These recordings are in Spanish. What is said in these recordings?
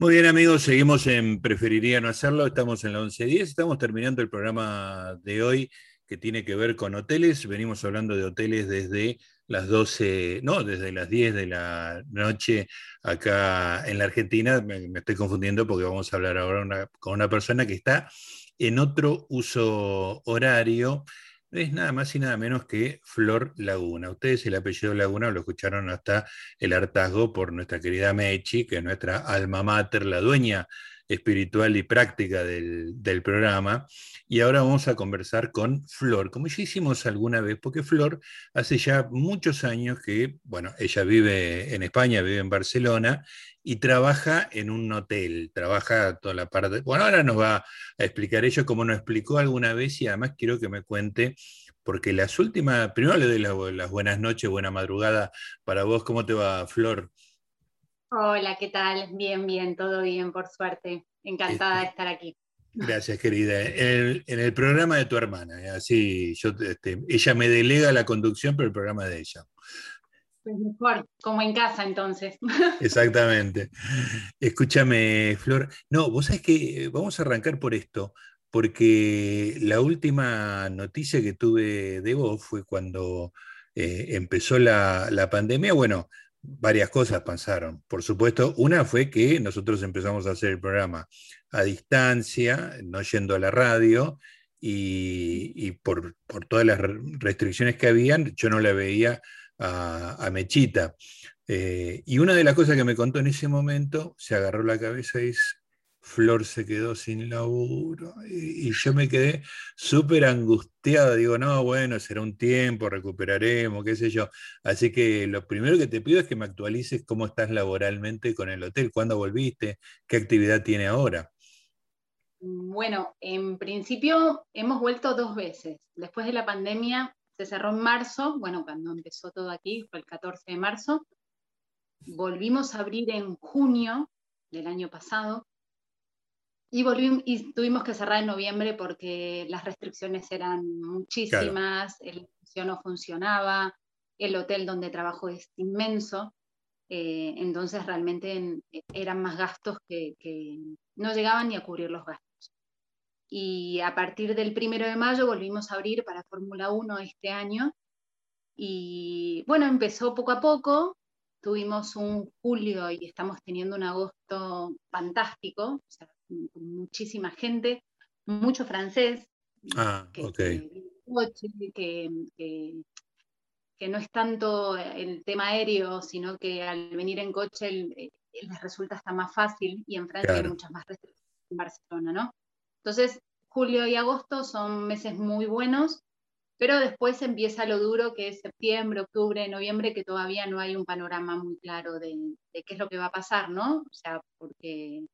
Muy bien amigos, seguimos en Preferiría no hacerlo, estamos en la 11.10, estamos terminando el programa de hoy que tiene que ver con hoteles, venimos hablando de hoteles desde las 12, no, desde las 10 de la noche acá en la Argentina, me, estoy confundiendo porque vamos a hablar ahora con una persona que está en otro uso horario, es nada más y nada menos que Flor Laguna. Ustedes el apellido Laguna lo escucharon hasta el hartazgo por nuestra querida Mechi, que es nuestra alma mater, la dueña espiritual y práctica del, programa. Y ahora vamos a conversar con Flor, como ya hicimos alguna vez, porque Flor hace ya muchos años que, bueno, ella vive en España, vive en Barcelona y trabaja en un hotel, trabaja toda la parte, bueno, ahora nos va a explicar ello como nos explicó alguna vez y además quiero que me cuente, porque las últimas, primero le doy las buenas noches, buena madrugada para vos, ¿cómo te va, Flor? Hola, ¿qué tal? Bien, bien, todo bien, por suerte. Encantada de este, estar aquí. Gracias, querida. En el, programa de tu hermana, ¿eh? así yo, este, ella me delega la conducción, pero el programa es de ella. Pues mejor, como en casa entonces. Exactamente. Escúchame, Flor. No, vos sabés que vamos a arrancar por esto, porque la última noticia que tuve de vos fue cuando eh, empezó la, la pandemia. Bueno, varias cosas pasaron. Por supuesto, una fue que nosotros empezamos a hacer el programa a distancia, no yendo a la radio, y, por, todas las restricciones que habían, yo no la veía a, Mechita. Eh, y una de las cosas que me contó en ese momento, se agarró la cabeza y dice, Flor se quedó sin laburo y, yo me quedé súper angustiado. Digo, no, bueno, será un tiempo, recuperaremos, qué sé yo. Así que lo primero que te pido es que me actualices cómo estás laboralmente con el hotel, cuándo volviste, qué actividad tiene ahora. Bueno, en principio hemos vuelto dos veces. Después de la pandemia se cerró en marzo, bueno, cuando empezó todo aquí, fue el 14 de marzo. Volvimos a abrir en junio del año pasado y, volvimos, y tuvimos que cerrar en noviembre porque las restricciones eran muchísimas, el edificio no funcionaba, el hotel donde trabajo es inmenso, eh, entonces realmente eran más gastos que, no llegaban ni a cubrir los gastos. Y a partir del primero de mayo volvimos a abrir para Fórmula 1 este año. Y bueno, empezó poco a poco, tuvimos un julio y estamos teniendo un agosto fantástico, con muchísima gente, mucho francés. Ah, que, que, no es tanto el tema aéreo, sino que al venir en coche les resulta hasta más fácil y en Francia hay muchas más restricciones en Barcelona, ¿no? Entonces, julio y agosto son meses muy buenos, pero después empieza lo duro que es septiembre, octubre, noviembre, que todavía no hay un panorama muy claro de, de qué es lo que va a pasar, ¿no? O sea, porque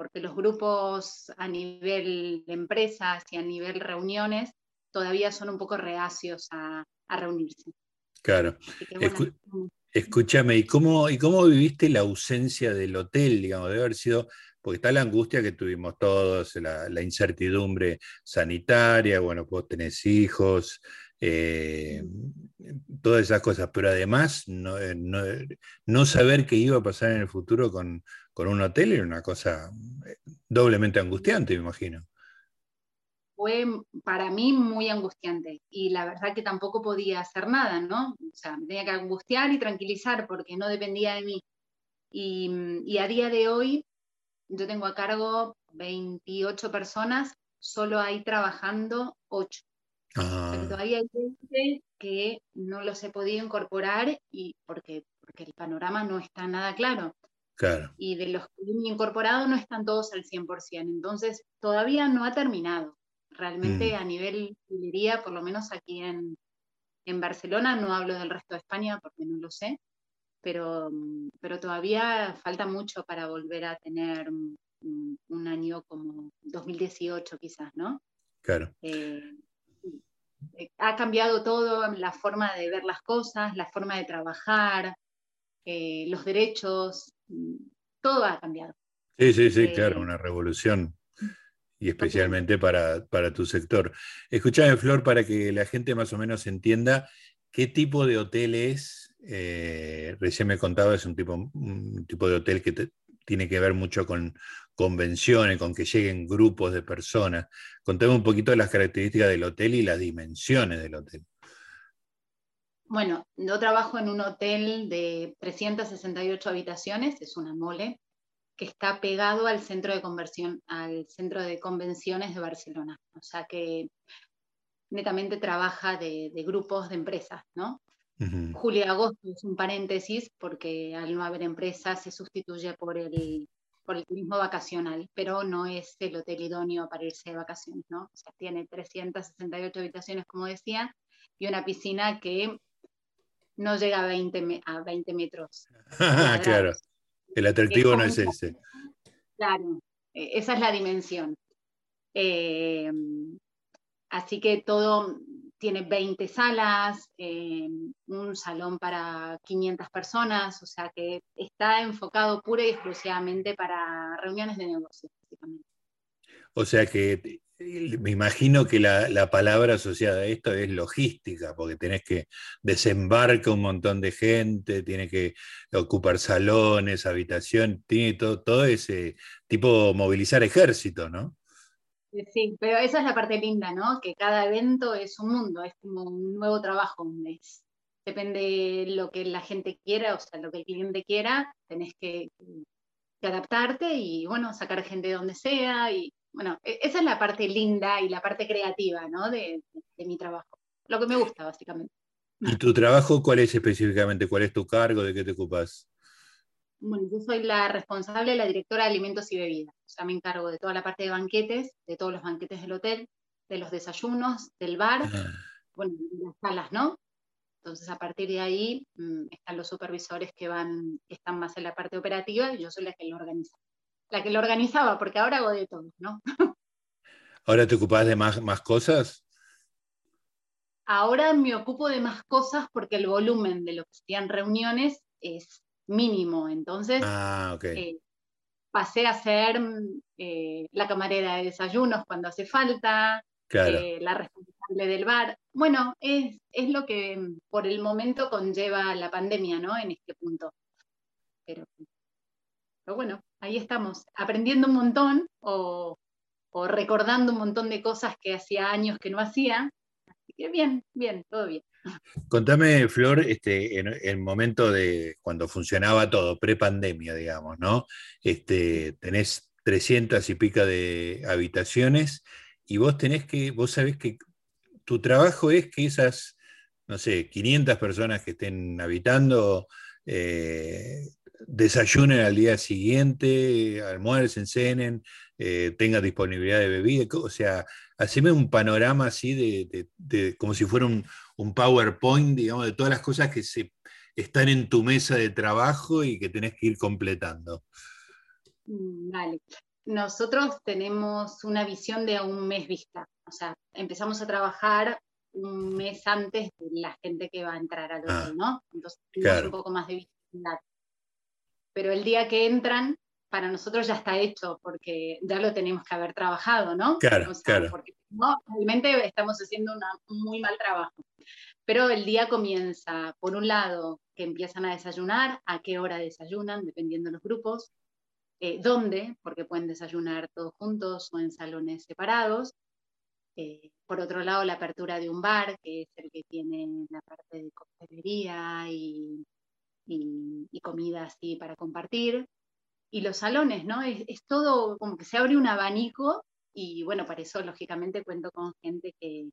porque los grupos a nivel de empresas y a nivel reuniones todavía son un poco reacios a, reunirse. Claro. escúchame, ¿y cómo, ¿y cómo viviste la ausencia del hotel? Digamos, debe haber sido, porque está la angustia que tuvimos todos, la, incertidumbre sanitaria, bueno, vos tenés hijos, eh, todas esas cosas, pero además no, eh, no, saber qué iba a pasar en el futuro con, con un hotel era una cosa eh, doblemente angustiante, me imagino. Fue para mí muy angustiante y la verdad que tampoco podía hacer nada, ¿no? O sea, me tenía que angustiar y tranquilizar porque no dependía de mí. Y, a día de hoy yo tengo a cargo 28 personas, solo hay trabajando 8. Ah. todavía hay gente que no los he podido incorporar y porque, porque el panorama no está nada claro. Y de los que han incorporado no están todos al 100%. Entonces, todavía no ha terminado. Realmente mm. a nivel librería, por lo menos aquí en, Barcelona, no hablo del resto de España porque no lo sé, pero, pero todavía falta mucho para volver a tener un, año como 2018 quizás, ¿no? Claro. Eh, ha cambiado todo, la forma de ver las cosas, la forma de trabajar, eh, los derechos, todo ha cambiado. Sí, sí, sí, claro, eh, una revolución. Y especialmente para, tu sector. Escuchame, Flor, para que la gente más o menos entienda qué tipo de hotel es. Eh, recién me contaba, es un tipo, un tipo de hotel que tiene que ver mucho con convenciones, con que lleguen grupos de personas. Contame un poquito de las características del hotel y las dimensiones del hotel. Bueno, yo trabajo en un hotel de 368 habitaciones, es una mole, que está pegado al centro de conversión, al centro de convenciones de Barcelona. O sea que netamente trabaja de, grupos de empresas, ¿no? Julio y agosto es un paréntesis porque al no haber empresas se sustituye por el, por el turismo vacacional, pero no es el hotel idóneo para irse de vacaciones, ¿no? O sea, tiene 368 habitaciones, como decía, y una piscina que no llega a 20, a 20 metros. claro, el atractivo no es ese. Claro, e, esa es la dimensión. Eh, así que todo tiene 20 salas, eh, un salón para 500 personas, o sea que está enfocado pura y exclusivamente para reuniones de negocios, básicamente. O sea que me imagino que la, palabra asociada a esto es logística, porque tenés que desembarcar un montón de gente, tiene que ocupar salones, habitación, tiene todo, todo ese tipo movilizar ejército, ¿no? Sí, pero esa es la parte linda, ¿no? Que cada evento es un mundo, es como un nuevo trabajo, un mes. Depende de lo que la gente quiera, o sea, lo que el cliente quiera, tenés que, que adaptarte y, bueno, sacar gente de donde sea y bueno, e-, esa es la parte linda y la parte creativa, ¿no? De, mi trabajo. Lo que me gusta, básicamente. ¿Y tu trabajo cuál es específicamente? ¿Cuál es tu cargo? ¿De qué te ocupas? Bueno, yo soy la responsable, la directora de alimentos y bebidas. O sea, me encargo de toda la parte de banquetes, de todos los banquetes del hotel, de los desayunos, del bar, ah. bueno, de las salas, ¿no? Entonces, a partir de ahí mm, están los supervisores que van, que están más en la parte operativa y yo soy la que lo organiza la que lo organizaba, porque ahora hago de todo, ¿no? ¿Ahora te ocupas de más, más cosas? Ahora me ocupo de más cosas porque el volumen de lo que serían reuniones es mínimo, entonces ah, eh, pasé a ser eh, la camarera de desayunos cuando hace falta, eh, la responsable del bar. Bueno, es, es lo que por el momento conlleva la pandemia, ¿no? En este punto. Pero pero bueno, ahí estamos, aprendiendo un montón o, recordando un montón de cosas que hacía años que no hacía. Así que bien, bien, todo bien. Contame, Flor, este, en el momento de cuando funcionaba todo, pre-pandemia, digamos, ¿no? Este, tenés 300 y pica de habitaciones y vos tenés que, vos sabés que tu trabajo es que esas, no sé, 500 personas que estén habitando eh, desayunen al día siguiente, almuercen, cenen, eh, tengan disponibilidad de bebida, o sea, haceme un panorama así de, como si fuera un, PowerPoint, digamos, de todas las cosas que se, están en tu mesa de trabajo y que tenés que ir completando. Mm, vale. Nosotros tenemos una visión de un mes vista, o sea, empezamos a trabajar un mes antes de la gente que va a entrar al hotel, ah, ¿no? Entonces tenemos un poco más de visibilidad pero el día que entran, para nosotros ya está hecho, porque ya lo tenemos que haber trabajado, ¿no? Claro, claro. Porque no, realmente estamos haciendo un muy mal trabajo. Pero el día comienza, por un lado, que empiezan a desayunar, a qué hora desayunan, dependiendo de los grupos, eh, dónde, porque pueden desayunar todos juntos o en salones separados. Eh, por otro lado, la apertura de un bar, que es el que tiene la parte de coctelería y y, comida así para compartir. Y los salones, ¿no? Es, todo como que se abre un abanico y bueno, para eso lógicamente cuento con gente que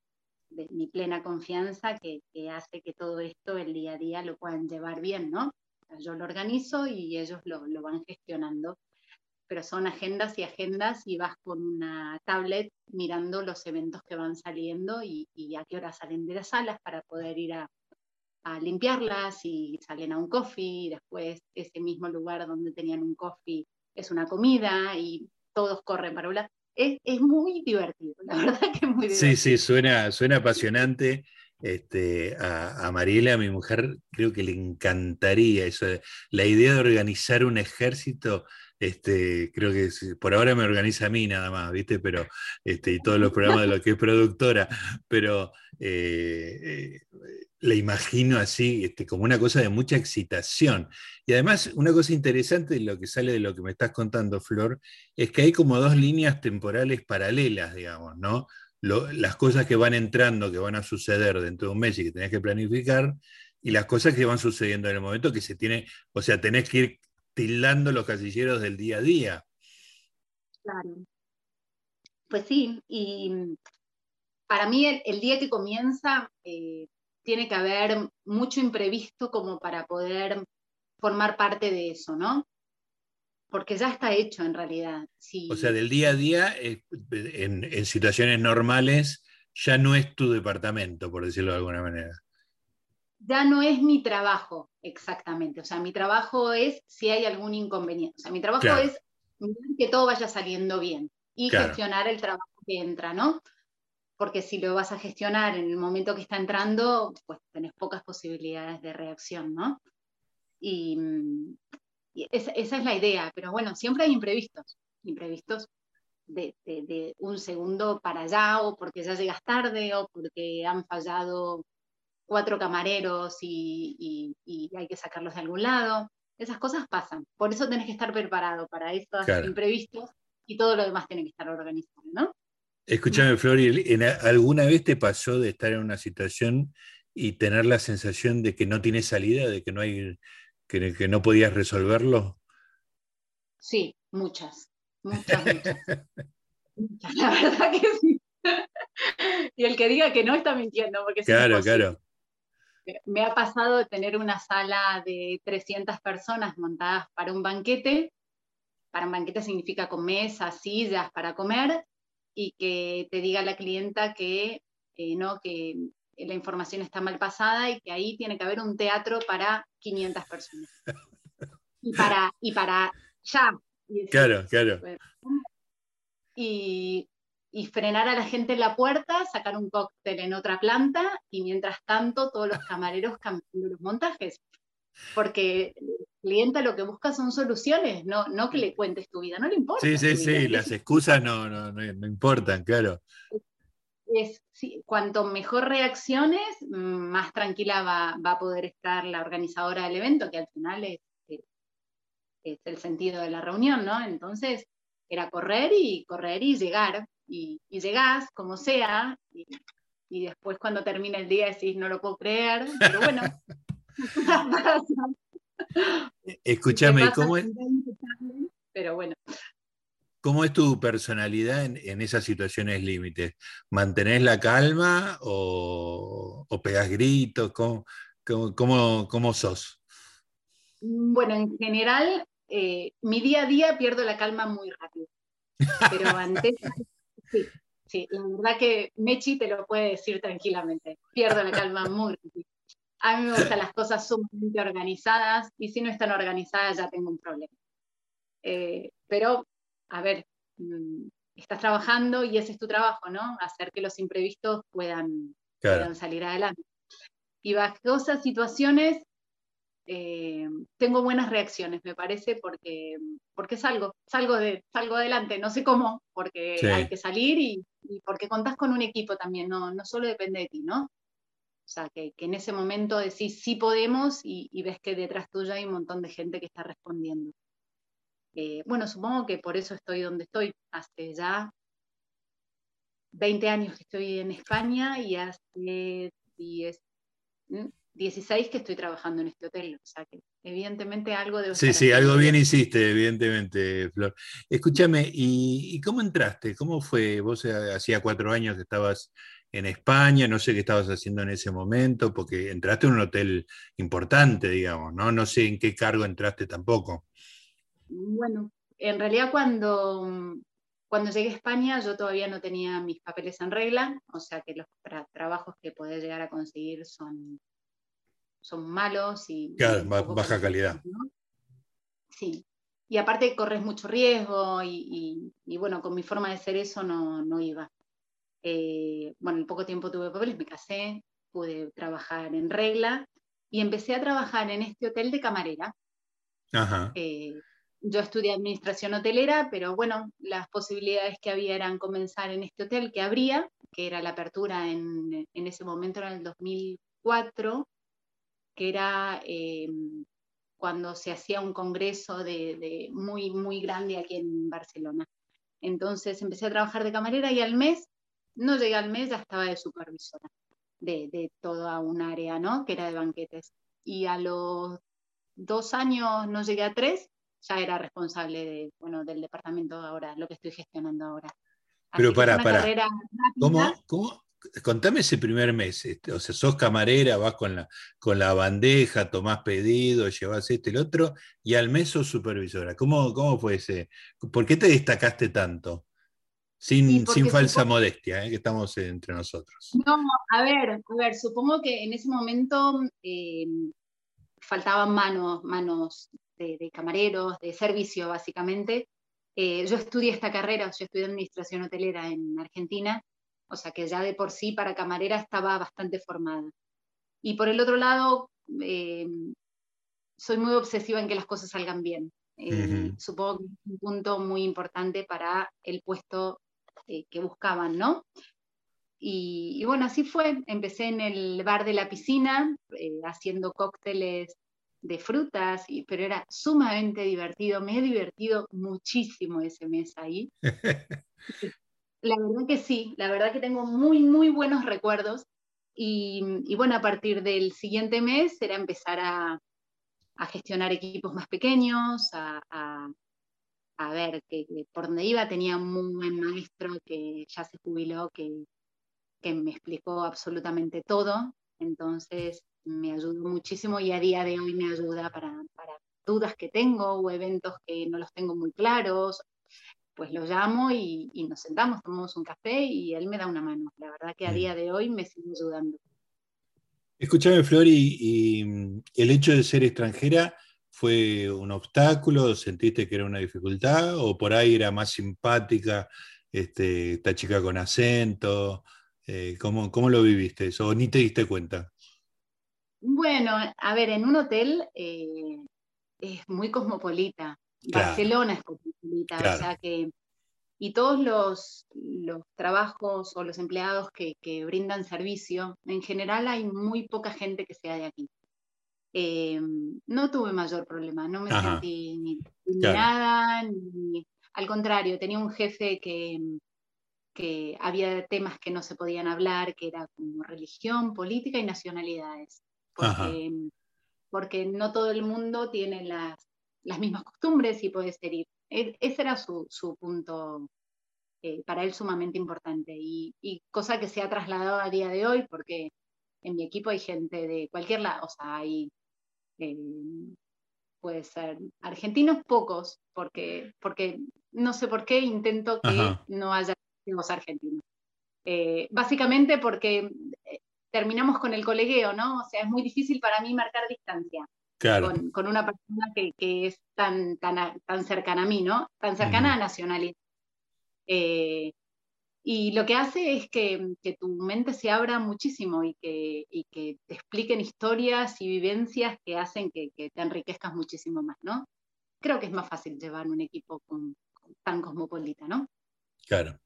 de mi plena confianza que, hace que todo esto el día a día lo puedan llevar bien, ¿no? Yo lo organizo y ellos lo, van gestionando pero son agendas y agendas y vas con una tablet mirando los eventos que van saliendo y, y, a qué hora salen de las salas para poder ir a, a limpiarlas y salen a un coffee y después ese mismo lugar donde tenían un coffee es una comida y todos corren para un Es, es, muy divertido, la verdad que es muy divertido. Sí, sí, suena, suena apasionante este, a, Mariela, a mi mujer, creo que le encantaría eso, la idea de organizar un ejército. Este, creo que por ahora me organiza a mí nada más, ¿viste? Pero, este, y todos los programas de lo que es productora, pero eh, eh, la imagino así, este, como una cosa de mucha excitación. Y además, una cosa interesante de lo que sale de lo que me estás contando, Flor, es que hay como dos líneas temporales paralelas, digamos, ¿no? las cosas que van entrando, que van a suceder dentro de un mes y que tenés que planificar, y las cosas que van sucediendo en el momento que se tiene, o sea, tenés que ir tildando los casilleros del día a día. Claro. Pues sí, y para mí el, día que comienza eh, tiene que haber mucho imprevisto como para poder formar parte de eso, ¿no? porque ya está hecho en realidad. O sea, del día a día, eh, en, situaciones normales, ya no es tu departamento, por decirlo de alguna manera. Ya no es mi trabajo, exactamente. O sea, mi trabajo es si hay algún inconveniente. O sea, mi trabajo es que todo vaya saliendo bien y gestionar el trabajo que entra, ¿no? Porque si lo vas a gestionar en el momento que está entrando, pues tenés pocas posibilidades de reacción, ¿no? Y, esa, es la idea, pero bueno, siempre hay imprevistos, imprevistos de, un segundo para allá, o porque ya llegas tarde, o porque han fallado cuatro camareros y, hay que sacarlos de algún lado. Esas cosas pasan. Por eso tenés que estar preparado para estos imprevistos y todo lo demás tiene que estar organizado, ¿no? Escúchame, Flori, ¿alguna vez te pasó de estar en una situación y tener la sensación de que no tiene salida, de que no hay que, no podías resolverlo? Sí, muchas, muchas, muchas. La verdad que sí. y el que diga que no está mintiendo, porque Claro, claro. Me ha pasado de tener una sala de 300 personas montadas para un banquete. Para un banquete significa con mesas, sillas para comer, y que te diga la clienta que, eh, no, que la información está mal pasada y que ahí tiene que haber un teatro para 500 personas. Y para, y para ya. claro, claro. Y, frenar a la gente en la puerta, sacar un cóctel en otra planta y mientras tanto todos los camareros cambiando los montajes. Porque el cliente lo que busca son soluciones, no, no que le cuentes tu vida, no le importa. Sí, sí, sí, las excusas no, no, no importan, claro es cuanto mejor reacciones, más tranquila va, a poder estar la organizadora del evento, que al final es, el sentido de la reunión, ¿no? Entonces, era correr y correr y llegar, y, llegás como sea, y, después cuando termina el día decís, no lo puedo creer, pero bueno. Escúchame, ¿cómo es? Pero bueno. ¿Cómo es tu personalidad en, esas situaciones límites? ¿Mantenés la calma o, o pegás gritos? ¿Cómo, cómo, sos? Bueno, en general, eh, mi día a día pierdo la calma muy rápido. Pero antes, sí, sí, la verdad que Mechi te lo puede decir tranquilamente. Pierdo la calma muy rápido. A mí me gustan las cosas sumamente organizadas y si no están organizadas ya tengo un problema. Eh, pero a ver, mm, estás trabajando y ese es tu trabajo, ¿no? Hacer que los imprevistos puedan, salir adelante. Y bajo esas situaciones eh, tengo buenas reacciones, me parece, porque, porque salgo, salgo, de, salgo adelante, no sé cómo, porque hay que salir y, porque contás con un equipo también, no, no solo depende de ti, ¿no? O sea, que, en ese momento decís sí podemos y, y, ves que detrás tuya hay un montón de gente que está respondiendo. Eh, bueno, supongo que por eso estoy donde estoy. Hace ya 20 años que estoy en España y hace 10, 16 que estoy trabajando en este hotel. O sea que evidentemente algo de... Sí, sí, algo bien hiciste, evidentemente, Flor. Escúchame, ¿y, cómo entraste? ¿Cómo fue? Vos eh, hacía cuatro años que estabas en España, no sé qué estabas haciendo en ese momento, porque entraste en un hotel importante, digamos, ¿no? No sé en qué cargo entraste tampoco. Bueno, en realidad cuando, cuando llegué a España yo todavía no tenía mis papeles en regla, o sea que los trabajos que podés llegar a conseguir son, son malos y... Claro, baja calidad. Sí, y aparte corres mucho riesgo y, bueno, con mi forma de ser eso no, iba. Eh, bueno, en poco tiempo tuve papeles, me casé, pude trabajar en regla y empecé a trabajar en este hotel de camarera. Eh, yo estudié administración hotelera, pero bueno, las posibilidades que había eran comenzar en este hotel que abría, que era la apertura en, en ese momento, era en el 2004, que era eh, cuando se hacía un congreso de, muy, muy grande aquí en Barcelona. Entonces empecé a trabajar de camarera y al mes, no llegué al mes, ya estaba de supervisora de, de toda un área, ¿no? Que era de banquetes. Y a los dos años, no llegué a tres, ya era responsable de, bueno, del departamento ahora, lo que estoy gestionando ahora. Pero para, para. ¿Cómo, ¿Cómo, contame ese primer mes, este, o sea, sos camarera, vas con la, con la bandeja, tomás pedido, llevas este y el otro, y al mes sos supervisora. ¿Cómo, cómo fue ese? ¿Por qué te destacaste tanto? Sin, sin falsa modestia, ¿eh? que estamos entre nosotros. No, a ver, a ver, supongo que en ese momento eh, faltaban manos, manos de, camareros, de servicio, básicamente. Eh, yo estudié esta carrera, yo estudié administración hotelera en Argentina, o sea que ya de por sí para camarera estaba bastante formada. Y por el otro lado, eh, soy muy obsesiva en que las cosas salgan bien. Eh, supongo que es un punto muy importante para el puesto eh, que buscaban, ¿no? Y, bueno, así fue. Empecé en el bar de la piscina, haciendo cócteles de frutas, y, pero era sumamente divertido. Me he divertido muchísimo ese mes ahí. La verdad que sí, la verdad que tengo muy, muy buenos recuerdos. Y, bueno, a partir del siguiente mes era empezar a, gestionar equipos más pequeños, a, ver que, por donde iba tenía un muy buen maestro que ya se jubiló, que, me explicó absolutamente todo. Entonces me ayudó muchísimo y a día de hoy me ayuda para, para dudas que tengo o eventos que no los tengo muy claros pues lo llamo y, nos sentamos, tomamos un café y él me da una mano. La verdad que a día de hoy me sigue ayudando. Escúchame, Flor, y, el hecho de ser extranjera fue un obstáculo? ¿Sentiste que era una dificultad? ¿O por ahí era más simpática este, esta chica con acento? Eh, ¿cómo, lo viviste eso? ¿O ni te diste cuenta? Bueno, a ver, en un hotel eh, es muy cosmopolita. Barcelona es cosmopolita, o sea que, y todos los, los trabajos o los empleados que, que, brindan servicio, en general hay muy poca gente que sea de aquí. Eh, no tuve mayor problema, no me sentí ni nada, ni, al contrario, tenía un jefe que, que había temas que no se podían hablar, que era como religión, política y nacionalidades. Porque, porque no todo el mundo tiene las las mismas costumbres y puede ser ir. E, ese era su, punto eh, para él sumamente importante y, cosa que se ha trasladado a día de hoy porque en mi equipo hay gente de cualquier lado, o sea, hay, eh, puede ser argentinos pocos, porque, porque no sé por qué intento que no haya argentinos. Eh, básicamente porque terminamos con el colegueo, ¿no? O sea, es muy difícil para mí marcar distancia con, una persona que, es tan, tan, tan, cercana a mí, ¿no? Tan cercana a nacionalidad. Eh, y lo que hace es que, tu mente se abra muchísimo y que, que, te expliquen historias y vivencias que hacen que, te enriquezcas muchísimo más, ¿no? Creo que es más fácil llevar un equipo tan cosmopolita, ¿no? Claro.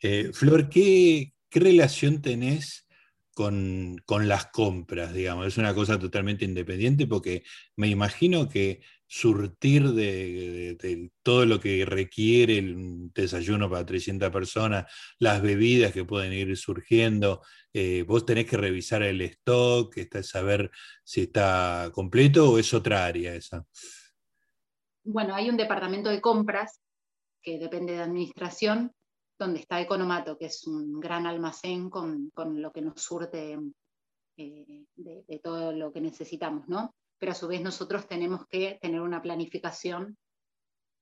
Eh, Flor, ¿qué, ¿qué relación tenés con, las compras, digamos. Es una cosa totalmente independiente porque me imagino que surtir de, todo lo que requiere el desayuno para 300 personas, las bebidas que pueden ir surgiendo, eh, vos tenés que revisar el stock, está, saber si está completo o es otra área esa. Bueno, hay un departamento de compras que depende de administración, donde está Economato, que es un gran almacén con, lo que nos surte eh, de, todo lo que necesitamos, ¿no? Pero a su vez nosotros tenemos que tener una planificación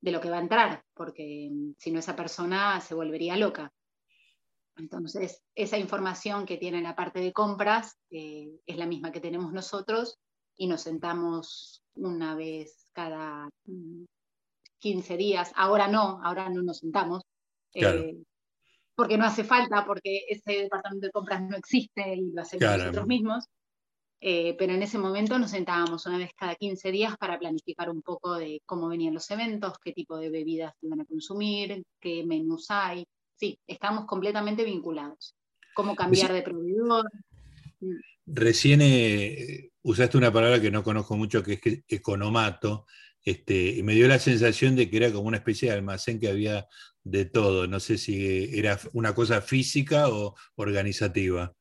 de lo que va a entrar, porque mm, si no esa persona se volvería loca. Entonces, esa información que tiene la parte de compras eh, es la misma que tenemos nosotros y nos sentamos una vez cada 15 mm, días. Ahora no, ahora no nos sentamos. Eh, porque no hace falta, porque ese departamento de compras no existe y lo hacemos nosotros mismos. Eh, pero en ese momento nos sentábamos una vez cada 15 días para planificar un poco de cómo venían los eventos, qué tipo de bebidas iban a consumir, qué menús hay. Sí, estamos completamente vinculados. Cómo cambiar de proveedor. Recién eh, usaste una palabra que no conozco mucho, que es economato, este, y me dio la sensación de que era como una especie de almacén que había de todo. No sé si era una cosa física o organizativa.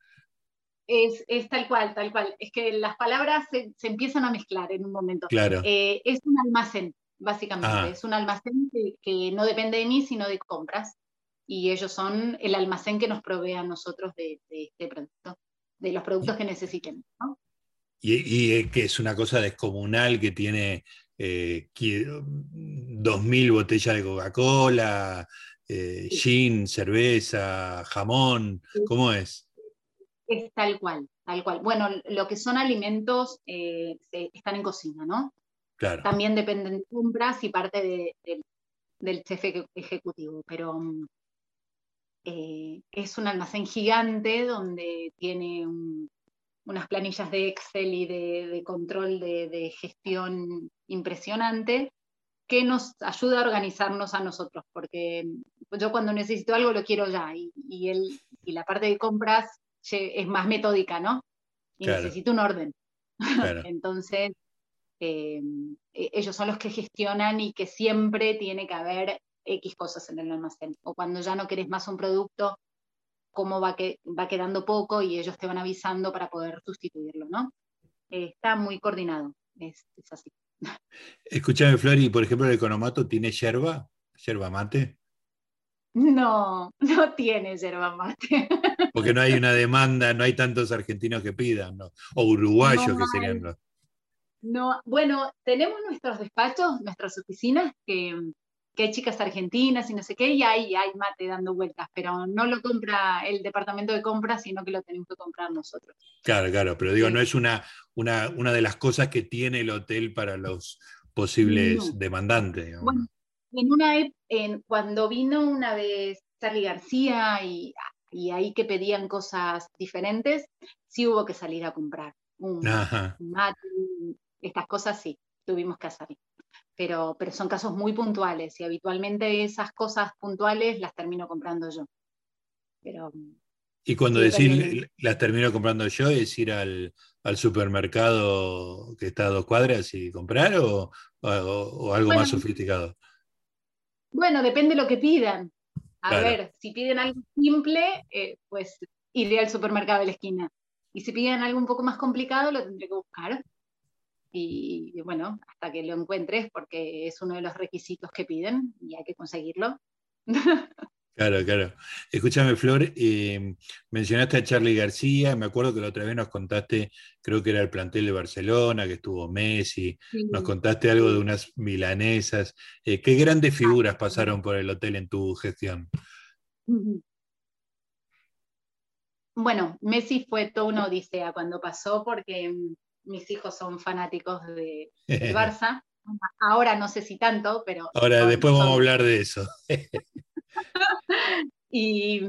Es, tal cual, tal cual. Es que las palabras se, empiezan a mezclar en un momento. Claro. Eh, es un almacén, básicamente. Ah. Es un almacén que, no depende de mí, sino de compras. Y ellos son el almacén que nos provee a nosotros de, este producto, de los productos que necesiten. Y, que es una cosa descomunal que tiene eh, 2.000 botellas de Coca-Cola, eh, gin, cerveza, jamón. ¿Cómo es? Es tal cual, tal cual. Bueno, lo que son alimentos eh, están en cocina, ¿no? Claro. También dependen de compras y parte del jefe ejecutivo, pero eh, es un almacén gigante donde tiene unas planillas de Excel y de, control de, gestión impresionante que nos ayuda a organizarnos a nosotros, porque yo cuando necesito algo lo quiero ya y, y la parte de compras es más metódica, ¿no? Y necesito un orden. Entonces, eh, e, ellos son los que gestionan y que siempre tiene que haber X cosas en el almacén. O cuando ya no querés más un producto, cómo va, que, va quedando poco y ellos te van avisando para poder sustituirlo, ¿no? está muy coordinado, es, es así. Escúchame, Flori, por ejemplo, el economato tiene yerba, yerba mate. No, no tiene yerba mate. Porque no hay una demanda, no hay tantos argentinos que pidan, ¿no? o uruguayos que serían los. No, bueno, tenemos nuestros despachos, nuestras oficinas, que, hay chicas argentinas y no sé qué, y ahí hay mate dando vueltas, pero no lo compra el departamento de compras, sino que lo tenemos que comprar nosotros. Claro, claro, pero digo, no es una, una, una, de las cosas que tiene el hotel para los posibles demandantes. Bueno, en una, en, cuando vino una vez Charlie García y, ahí que pedían cosas diferentes, sí hubo que salir a comprar. Un, mate, estas cosas sí, tuvimos que hacer. Pero, pero son casos muy puntuales y habitualmente esas cosas puntuales las termino comprando yo. Pero, y cuando decís las termino comprando yo, ¿es ir al, supermercado que está a dos cuadras y comprar o, algo más sofisticado? Bueno, depende de lo que pidan. A ver, si piden algo simple, eh, pues iré al supermercado de la esquina. Y si piden algo un poco más complicado, lo tendré que buscar. Y, bueno, hasta que lo encuentres, porque es uno de los requisitos que piden y hay que conseguirlo. Claro, claro. Escúchame, Flor, eh, mencionaste a Charlie García, me acuerdo que la otra vez nos contaste, creo que era el plantel de Barcelona, que estuvo Messi, nos contaste algo de unas milanesas. Eh, ¿Qué grandes figuras pasaron por el hotel en tu gestión? Bueno, Messi fue toda una odisea cuando pasó porque mm, mis hijos son fanáticos de, Barça. Ahora no sé si tanto, pero... Ahora, después vamos a hablar de eso. y,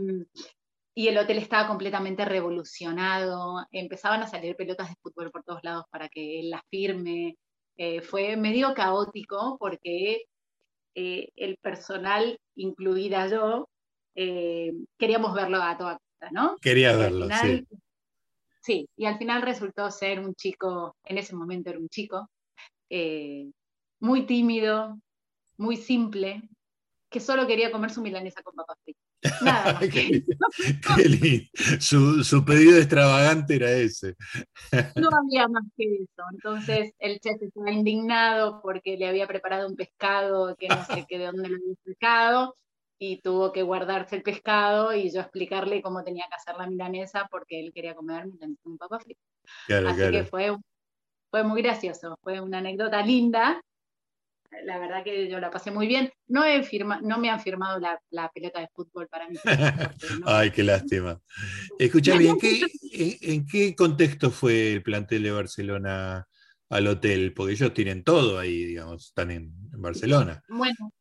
el hotel estaba completamente revolucionado, empezaban a salir pelotas de fútbol por todos lados para que él las firme. Eh, fue medio caótico porque eh, el personal, incluida yo, eh, queríamos verlo a toda costa, ¿no? Quería verlo, sí. Sí, y al final resultó ser un chico, en ese momento era un chico, muy tímido, muy simple, que solo quería comer su milanesa con papas fritas. Nada más. qué, Su, pedido extravagante era ese. no había más que eso. Entonces el chef estaba indignado porque le había preparado un pescado que no sé qué de dónde lo había sacado y tuvo que guardarse el pescado y yo explicarle cómo tenía que hacer la milanesa porque él quería comer milanesa con papas fritas. Así que fue, fue muy gracioso, fue una anécdota linda la verdad que yo la pasé muy bien. No, he firma, no me han firmado la, pelota de fútbol para mí. Ay, qué lástima. Escúchame, ¿en qué, en, qué contexto fue el plantel de Barcelona al hotel? Porque ellos tienen todo ahí, digamos, están en, Barcelona. Bueno,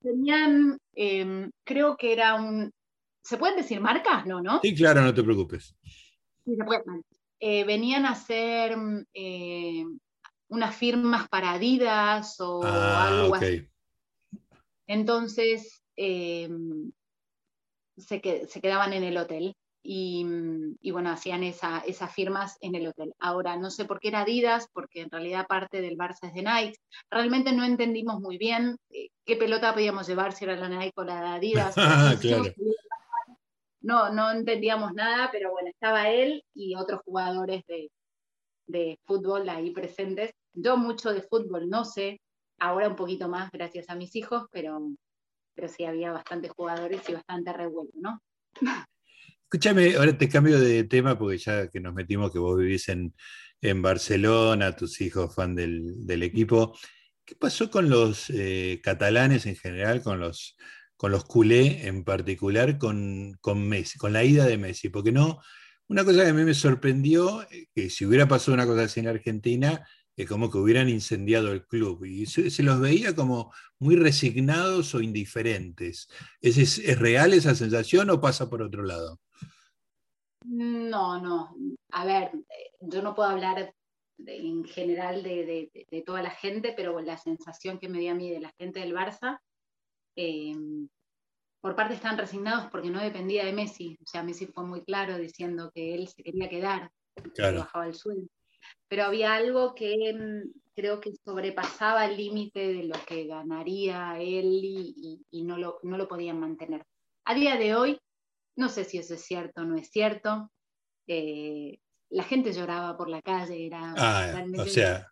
tenían, em, creo que era un ¿Se pueden decir marcas? No, ¿no? Sí, claro, no te preocupes. Sí, se pueden. Eh, venían a hacer eh, unas firmas para Adidas o ah, algo así. Entonces, eh, se, quedaban en el hotel y, bueno, hacían esas firmas en el hotel. Ahora, no sé por qué era Adidas, porque en realidad parte del Barça es de Nike. Realmente no entendimos muy bien qué pelota podíamos llevar, si era la Nike o la de Adidas. no, no entendíamos nada, pero bueno, estaba él y otros jugadores de, fútbol ahí presentes. Yo mucho de fútbol no sé, ahora un poquito más gracias a mis hijos, pero, pero sí había bastantes jugadores y bastante revuelo, ¿no? Escúchame, ahora te cambio de tema porque ya que nos metimos que vos vivís en, Barcelona, tus hijos fan del, equipo. ¿Qué pasó con los eh, catalanes en general, con los con los culé en particular, con, con Messi, con la ida de Messi, porque no, una cosa que a mí me sorprendió, eh, que si hubiera pasado una cosa así en Argentina, es como que hubieran incendiado el club y se, los veía como muy resignados o indiferentes. ¿Es, ¿Es, real esa sensación o pasa por otro lado? No, no. A ver, yo no puedo hablar en general de, de, toda la gente, pero la sensación que me dio a mí de la gente del Barça Em, por parte están resignados porque no dependía de Messi. O sea, Messi fue muy claro diciendo que él se quería quedar, que bajaba el sueldo. Pero había algo que em, creo que sobrepasaba el límite de lo que ganaría él y, no, lo, no lo podían mantener. A día de hoy, no sé si eso es cierto o no es cierto. Eh, la gente lloraba por la calle, era ah, o sea,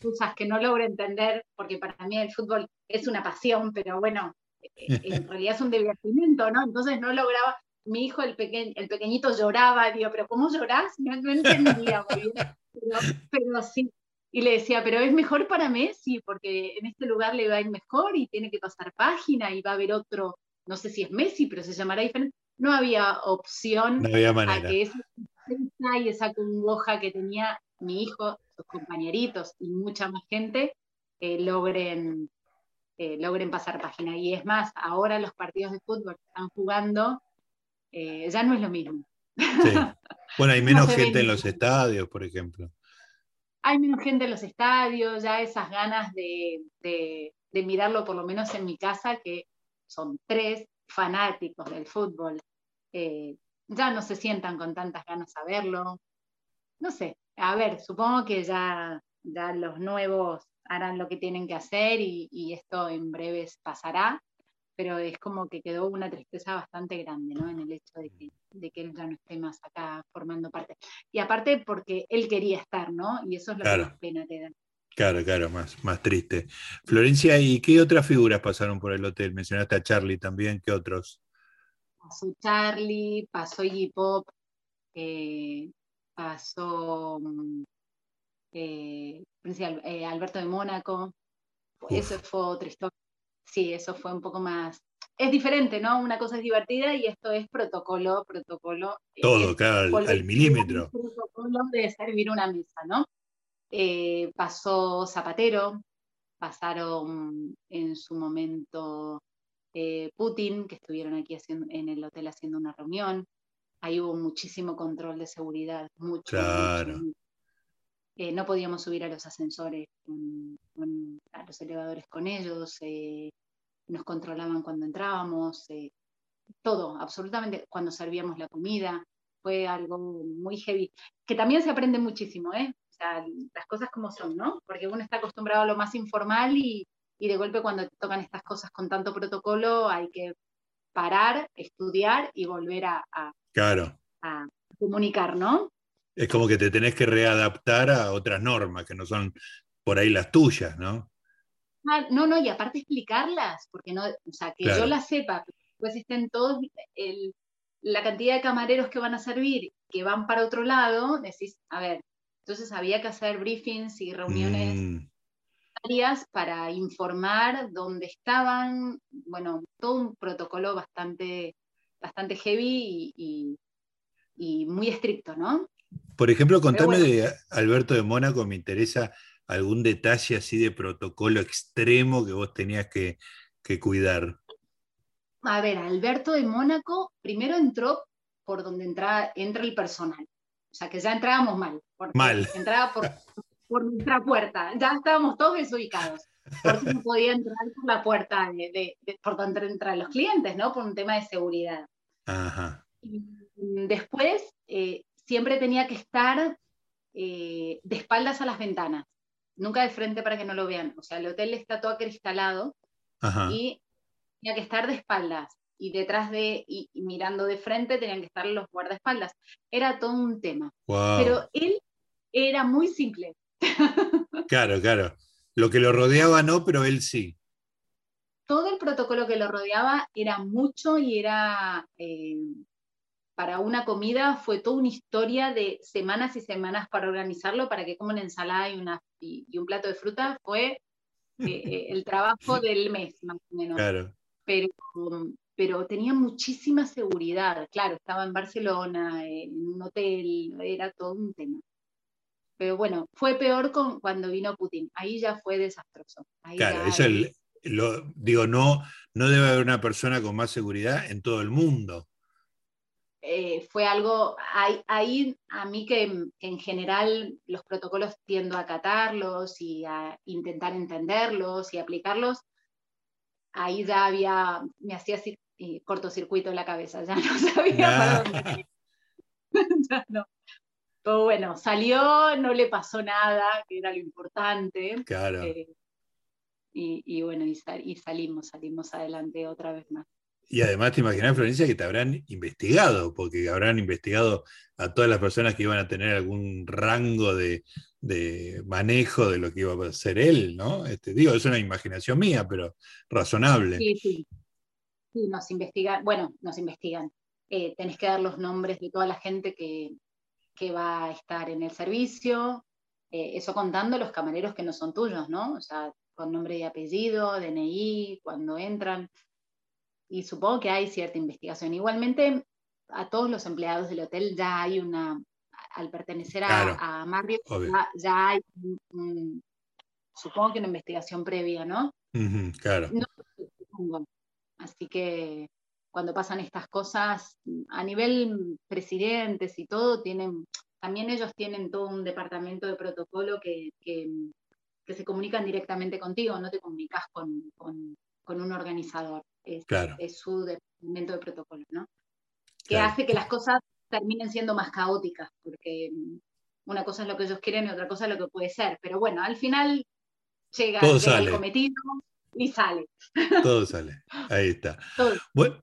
cosas que no logro entender, porque para mí el fútbol es una pasión, pero bueno, eh, en realidad es un divertimento, ¿no? Entonces no lograba, mi hijo, el, el pequeñito, lloraba, digo, pero ¿cómo llorás? No, entendía pero, sí. Y le decía, pero es mejor para Messi, porque en este lugar le va a ir mejor y tiene que pasar página y va a haber otro, no sé si es Messi, pero se llamará diferente. No había opción no había manera. a que esa y esa congoja que tenía mi hijo, sus compañeritos y mucha más gente eh, logren, eh, logren pasar página. Y es más, ahora los partidos de fútbol que están jugando eh, ya no es lo mismo. Bueno, hay menos gente en los estadios, por ejemplo. Hay menos gente en los estadios, ya esas ganas de, de, de mirarlo, por lo menos en mi casa, que son tres fanáticos del fútbol, ya no se sientan con tantas ganas a verlo. No sé, a ver, supongo que ya, ya los nuevos harán lo que tienen que hacer y, esto en breves pasará, pero es como que quedó una tristeza bastante grande, ¿no? En el hecho de que, de que él ya no esté más acá formando parte. Y aparte porque él quería estar, ¿no? Y eso es lo que más pena te da. Claro, claro, más, más triste. Florencia, ¿y qué otras figuras pasaron por el hotel? Mencionaste a Charlie también, ¿qué otros? Pasó Charlie, pasó Iggy Pop, eh, pasó mm, eh, eh, Alberto de Mónaco. Eso fue otra historia. Sí, eso fue un poco más. Es diferente, ¿no? Una cosa es divertida y esto es protocolo, protocolo. Todo, claro, al, milímetro. Protocolo de servir una mesa, ¿no? pasó Zapatero, pasaron en su momento eh, Putin, que estuvieron aquí haciendo, en el hotel haciendo una reunión. Ahí hubo muchísimo control de seguridad, mucho. Eh, no podíamos subir a los ascensores, a los elevadores con ellos, eh, nos controlaban cuando entrábamos, todo, absolutamente, cuando servíamos la comida, fue algo muy heavy, que también se aprende muchísimo, ¿eh? O sea, las cosas como son, ¿no? Porque uno está acostumbrado a lo más informal y, y de golpe cuando te tocan estas cosas con tanto protocolo hay que parar, estudiar y volver a, claro. a comunicar, ¿no? Es como que te tenés que readaptar a otras normas que no son por ahí las tuyas, ¿no? Ah, no, no, y aparte explicarlas, porque no, o sea, que yo las sepa, pues estén todos, la cantidad de camareros que van a servir, que van para otro lado, decís, a ver, entonces había que hacer briefings y reuniones mm para informar dónde estaban, bueno, todo un protocolo bastante, bastante heavy y, muy estricto, ¿no? Por ejemplo, contame de Alberto de Mónaco, me interesa algún detalle así de protocolo extremo que vos tenías que, cuidar. a ver, Alberto de Mónaco primero entró por donde entra, entra el personal. O sea, que ya entrábamos mal. Mal. Entraba por, por nuestra puerta. Ya estábamos todos desubicados. Porque no podía entrar por la puerta de, por donde entran los clientes, ¿no? Por un tema de seguridad. Ajá. después, eh, siempre tenía que estar eh, de espaldas a las ventanas, nunca de frente para que no lo vean. O sea, el hotel está todo acristalado y tenía que estar de espaldas y detrás de, y, mirando de frente tenían que estar los guardaespaldas. Era todo un tema. Pero él era muy simple. Claro, claro. Lo que lo rodeaba no, pero él sí. Todo el protocolo que lo rodeaba era mucho y era, eh, para una comida, fue toda una historia de semanas y semanas para organizarlo, para que como una ensalada y, una, y, un plato de fruta fue eh, eh, el trabajo del mes, más o menos. Claro. Pero, pero tenía muchísima seguridad. Claro, estaba en Barcelona, en un hotel, era todo un tema. Pero bueno, fue peor con, cuando vino Putin. Ahí ya fue desastroso. claro, eso lo, digo, no, no debe haber una persona con más seguridad en todo el mundo. Eh, fue algo, ahí, a mí que, en general los protocolos tiendo a acatarlos y a intentar entenderlos y aplicarlos, ahí ya había, me hacía eh, cortocircuito en la cabeza, ya no sabía para dónde. ya no. Pero bueno, salió, no le pasó nada, que era lo importante. Claro. Eh, y, bueno, y, salimos, salimos adelante otra vez más. Y además te imaginas, Florencia, que te habrán investigado, porque habrán investigado a todas las personas que iban a tener algún rango de, manejo de lo que iba a hacer él, ¿no? Este, digo, es una imaginación mía, pero razonable. Sí, sí. Sí, nos investigan, bueno, nos investigan. Eh, tenés que dar los nombres de toda la gente que, que va a estar en el servicio, eh, eso contando los camareros que no son tuyos, ¿no? O sea, con nombre y apellido, DNI, cuando entran. Y supongo que hay cierta investigación. Igualmente, a todos los empleados del hotel ya hay una, al pertenecer a, Marriott, ya, hay, supongo que una investigación previa, ¿no? claro. Así que cuando pasan estas cosas, a nivel presidentes y todo, tienen, también ellos tienen todo un departamento de protocolo que, se comunican directamente contigo, no te comunicas con, un organizador. Es, es, su departamento de protocolo, ¿no? Que hace que las cosas terminen siendo más caóticas, porque una cosa es lo que ellos quieren y otra cosa es lo que puede ser. Pero bueno, al final llega, el cometido y sale. Todo sale, ahí está. Bueno,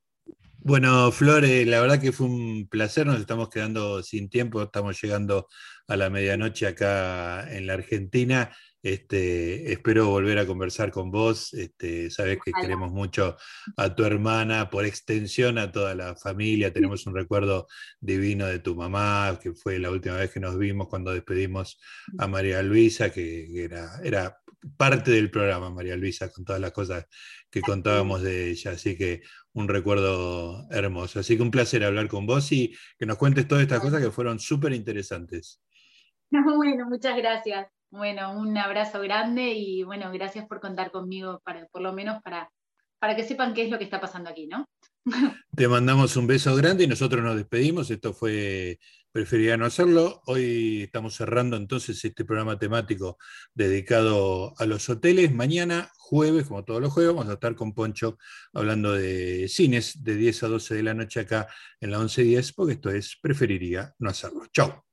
bueno, Flore, la verdad que fue un placer, nos estamos quedando sin tiempo, estamos llegando a la medianoche acá en la Argentina. Este, espero volver a conversar con vos. Este, sabes que queremos mucho a tu hermana, por extensión a toda la familia. Tenemos un recuerdo divino de tu mamá, que fue la última vez que nos vimos cuando despedimos a María Luisa, que era, era parte del programa, María Luisa, con todas las cosas que contábamos de ella. Así que un recuerdo hermoso. Así que un placer hablar con vos y que nos cuentes todas estas cosas que fueron súper interesantes. Bueno, muchas gracias. Bueno, un abrazo grande y bueno, gracias por contar conmigo, para, por lo menos para, para que sepan qué es lo que está pasando aquí, ¿no? Te mandamos un beso grande y nosotros nos despedimos. Esto fue Preferiría no hacerlo. Hoy estamos cerrando entonces este programa temático dedicado a los hoteles. Mañana, jueves, como todos los jueves, vamos a estar con Poncho hablando de cines de 10 a 12 de la noche acá en la 11.10, porque esto es Preferiría no hacerlo. Chao.